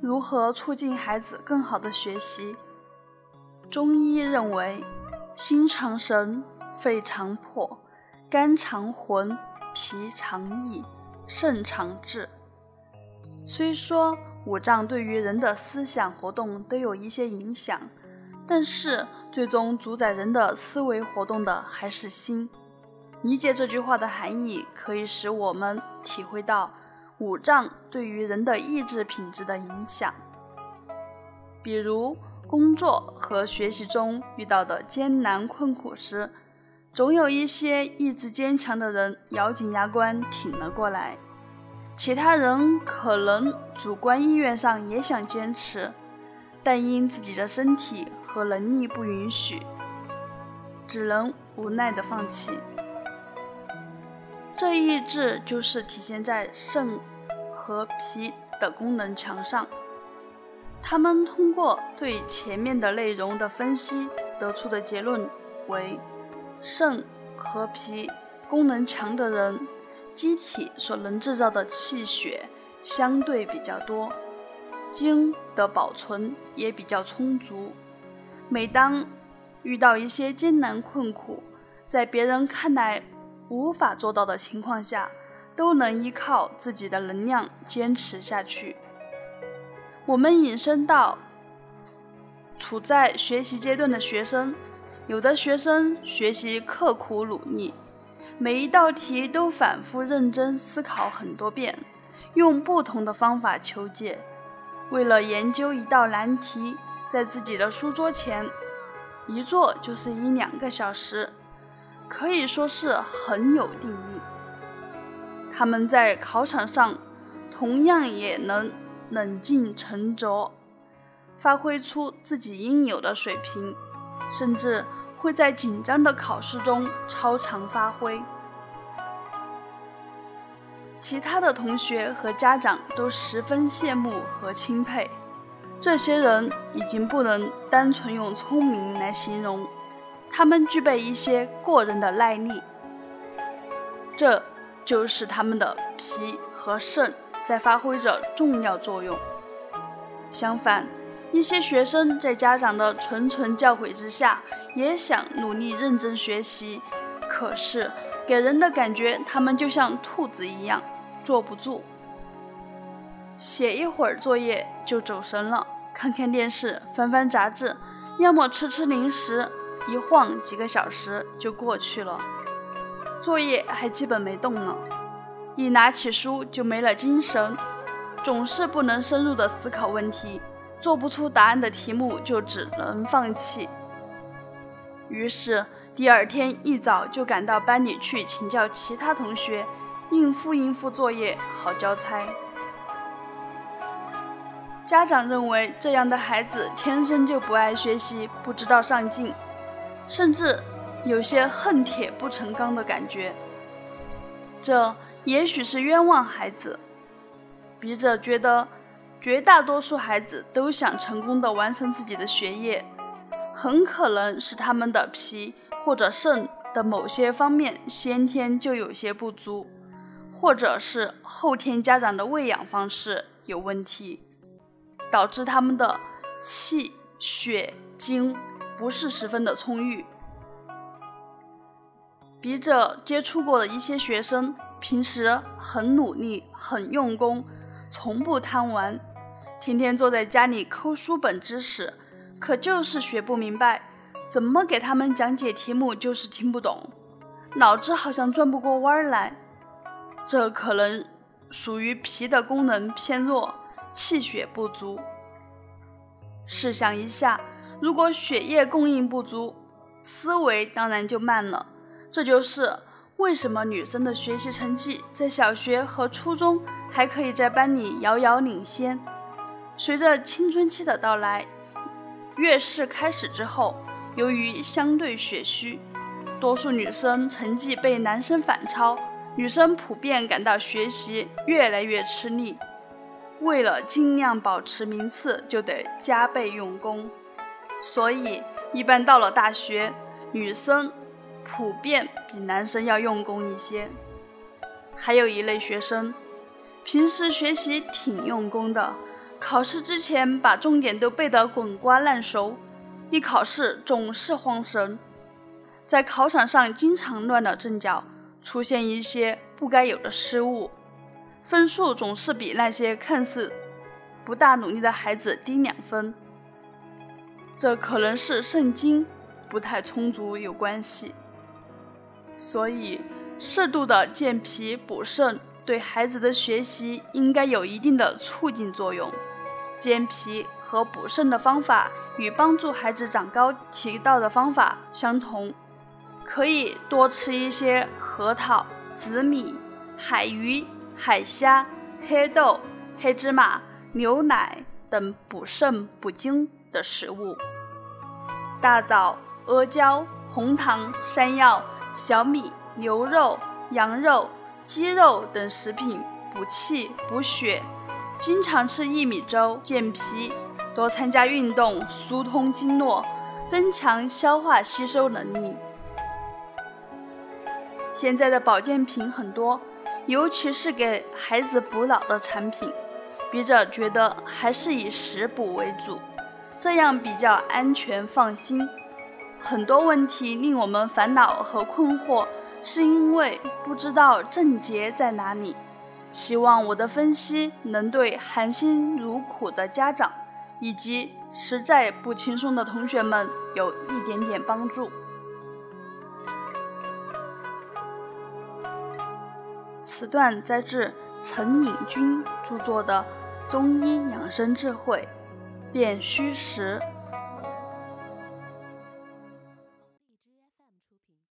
如何促进孩子更好的学习？中医认为，心藏神，肺藏魄，肝藏魂，脾藏意，肾藏志。虽说五脏对于人的思想活动都有一些影响，但是最终主宰人的思维活动的还是心。理解这句话的含义，可以使我们体会到五脏对于人的意志品质的影响。比如工作和学习中遇到的艰难困苦时，总有一些意志坚强的人咬紧牙关挺了过来，其他人可能主观意愿上也想坚持，但因自己的身体和能力不允许，只能无奈的放弃。这意志就是体现在肾和脾的功能强上。他们通过对前面的内容的分析得出的结论为：肾和脾功能强的人，机体所能制造的气血相对比较多，精的保存也比较充足。每当遇到一些艰难困苦，在别人看来，无法做到的情况下，都能依靠自己的能量坚持下去。我们引申到处在学习阶段的学生，有的学生学习刻苦努力，每一道题都反复认真思考很多遍，用不同的方法求解。为了研究一道难题，在自己的书桌前一坐就是一两个小时。可以说是很有定力。他们在考场上同样也能冷静沉着，发挥出自己应有的水平，甚至会在紧张的考试中超常发挥。其他的同学和家长都十分羡慕和钦佩。这些人已经不能单纯用聪明来形容。他们具备一些过人的耐力，这就是他们的脾和肾在发挥着重要作用。相反，一些学生在家长的谆谆教诲之下，也想努力认真学习，可是给人的感觉，他们就像兔子一样，坐不住，写一会儿作业就走神了，看看电视，翻翻杂志，要么吃吃零食。一晃几个小时就过去了，作业还基本没动呢。一拿起书就没了精神，总是不能深入的思考问题，做不出答案的题目就只能放弃。于是第二天一早就赶到班里去请教其他同学，应付应付作业，好交差。家长认为这样的孩子天生就不爱学习，不知道上进。甚至有些恨铁不成钢的感觉，这也许是冤枉孩子。笔者觉得，绝大多数孩子都想成功的完成自己的学业，很可能是他们的脾或者肾的某些方面先天就有些不足，或者是后天家长的喂养方式有问题，导致他们的气血精。不是十分的充裕。笔者接触过的一些学生，平时很努力、很用功，从不贪玩，天天坐在家里抠书本知识，可就是学不明白，怎么给他们讲解题目就是听不懂，脑子好像转不过弯来。这可能属于脾的功能偏弱，气血不足。试想一下。如果血液供应不足，思维当然就慢了。这就是为什么女生的学习成绩在小学和初中还可以在班里遥遥领先，随着青春期的到来，月事开始之后，由于相对血虚，多数女生成绩被男生反超，女生普遍感到学习越来越吃力，为了尽量保持名次，就得加倍用功。所以，一般到了大学，女生普遍比男生要用功一些。还有一类学生，平时学习挺用功的，考试之前把重点都背得滚瓜烂熟，一考试总是慌神，在考场上经常乱了阵脚，出现一些不该有的失误，分数总是比那些看似不大努力的孩子低两分。这可能是肾精不太充足有关系，所以适度的健脾补肾对孩子的学习应该有一定的促进作用。健脾和补肾的方法与帮助孩子长高提到的方法相同，可以多吃一些核桃、紫米、海鱼、海虾、黑豆、黑芝麻、牛奶等补肾补精的食物。大枣、阿胶、红糖、山药、小米、牛肉、羊肉、鸡肉等食品补气补血。经常吃薏米粥健脾，多参加运动疏通经络，增强消化吸收能力。现在的保健品很多，尤其是给孩子补脑的产品，笔者觉得还是以食补为主，这样比较安全放心。很多问题令我们烦恼和困惑，是因为不知道症结在哪里。希望我的分析能对含辛茹苦的家长以及实在不轻松的同学们有一点点帮助。此段摘自陈颖君著作的《中医养生智慧·辨虚实》。